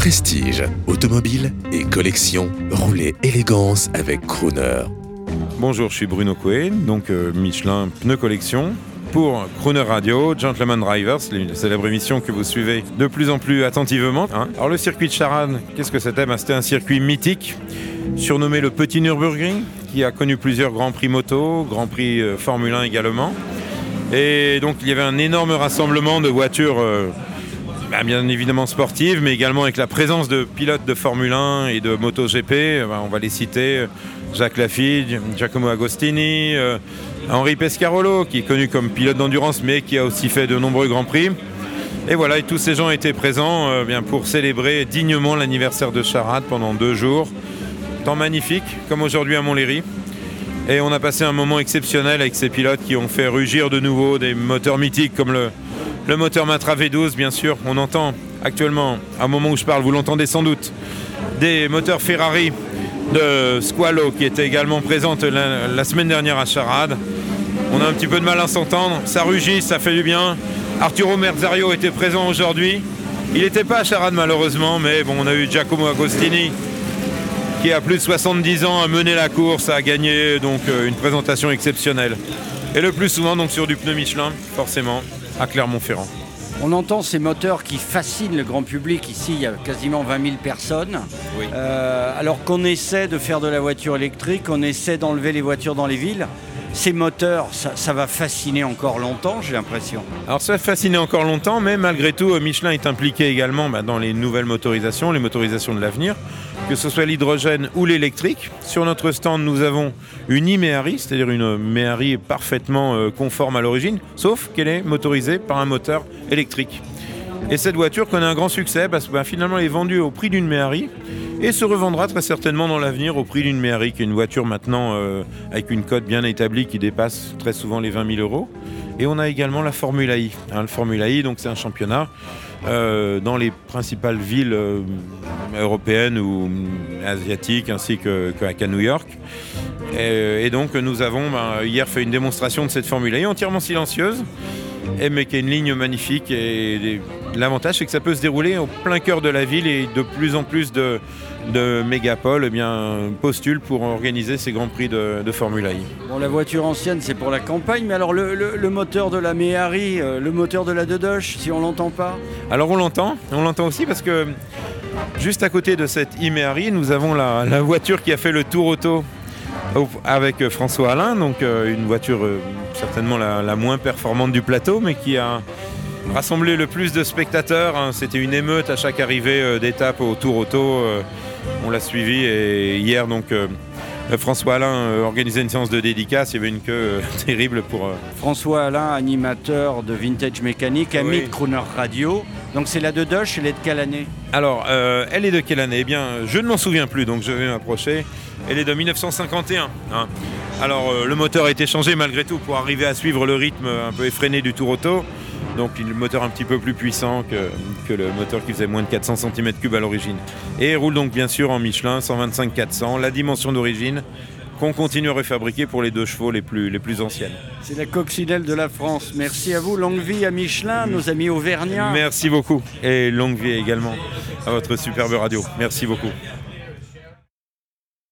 Prestige, automobile et collection, roulez élégance avec Crooner. Bonjour, je suis Bruno Cohen, donc euh, Michelin Pneu Collection. Pour Crooner Radio, Gentleman Drivers, la célèbre émission que vous suivez de plus en plus attentivement. hein. Alors le circuit de Charade, qu'est-ce que c'était? Ben, C'était un circuit mythique, surnommé le Petit Nürburgring, qui a connu plusieurs Grands Prix moto, Grand Prix euh, Formule 1 également. Et donc il y avait un énorme rassemblement de voitures euh, bah, bien évidemment sportives, mais également avec la présence de pilotes de Formule 1 et de MotoGP. Bah, on va les citer Jacques Lafitte, Giacomo Agostini, euh, Henri Pescarolo, qui est connu comme pilote d'endurance, mais qui a aussi fait de nombreux grands prix. Et voilà, et tous ces gens étaient présents euh, bien, pour célébrer dignement l'anniversaire de Charade pendant deux jours. Temps magnifique, comme aujourd'hui à Montlhéry. Et on a passé un moment exceptionnel avec ces pilotes qui ont fait rugir de nouveau des moteurs mythiques comme le, le moteur Matra V12, bien sûr. On entend actuellement, à un moment où je parle, vous l'entendez sans doute, des moteurs Ferrari de Squalo qui était également présente la, semaine dernière à Charade. On a un petit peu de mal à s'entendre. Ça rugit, ça fait du bien. Arturo Merzario était présent aujourd'hui. Il n'était pas à Charade malheureusement, mais bon, on a eu Giacomo Agostini qui a plus de 70 ans a mené la course, a gagné donc euh, une présentation exceptionnelle. Et le plus souvent donc sur du pneu Michelin, forcément, à Clermont-Ferrand. On entend ces moteurs qui fascinent le grand public. Ici, il y a quasiment 20 000 personnes. Oui. Euh, alors qu'on essaie de faire de la voiture électrique, on essaie d'enlever les voitures dans les villes. Ces moteurs, ça, va fasciner encore longtemps, j'ai l'impression. Alors ça va fasciner encore longtemps, mais malgré tout, euh, Michelin est impliqué également bah, dans les nouvelles motorisations, les motorisations de l'avenir, que ce soit l'hydrogène ou l'électrique. Sur notre stand, nous avons une e-Méhari, c'est-à-dire une Méhari parfaitement euh, conforme à l'origine, sauf qu'elle est motorisée par un moteur électrique. Et cette voiture connaît un grand succès parce que bah, finalement elle est vendue au prix d'une Méhari et se revendra très certainement dans l'avenir au prix d'une Méhari, qui est une voiture maintenant euh, avec une cote bien établie qui dépasse très souvent les 20 000 euros. Et on a également la Formula I. hein. le Formula I, donc c'est un championnat euh, dans les principales villes euh, européennes ou asiatiques, ainsi qu'à New York. Et, donc nous avons ben, hier fait une démonstration de cette Formula I entièrement silencieuse, mais qui a une ligne magnifique. Et l'avantage, c'est que ça peut se dérouler au plein cœur de la ville et de plus en plus de, de mégapoles eh bien, postulent pour organiser ces grands prix de, de Formula I. Bon, la voiture ancienne, c'est pour la campagne, mais alors le, le- le moteur de la Méhari, euh, le moteur de la Dedoche, si on l'entend pas? Alors on l'entend, on l'entend aussi parce que juste à côté de cette Imeari, nous avons la, la voiture qui a fait le tour auto au- avec euh, François Alain, donc euh, une voiture euh, certainement la, la moins performante du plateau, mais qui a rassemblé le plus de spectateurs. hein. C'était une émeute à chaque arrivée d'étape au tour auto. on l'a suivi et hier donc François Alain organisait une séance de dédicace. Il y avait une queue terrible pour. François Alain, animateur de Vintage Mécanique, ami Oui. de Crooner Radio. Donc c'est la Dedoche, elle est de quelle année Alors, euh, elle est de quelle année? Eh bien, je ne m'en souviens plus, donc je vais m'approcher. Elle est de 1951. hein. Alors, euh, le moteur a été changé malgré tout pour arriver à suivre le rythme un peu effréné du tour auto. Donc, le moteur un petit peu plus puissant que, que le moteur qui faisait moins de 400 cm3 à l'origine. Et roule donc bien sûr en Michelin 125-400, la dimension d'origine qu'on continue à refabriquer pour les deux chevaux les plus, les plus anciennes. C'est la coccinelle de la France. Merci à vous, longue vie à Michelin, nos amis auvergnats. Merci beaucoup et longue vie également à votre superbe radio. Merci beaucoup.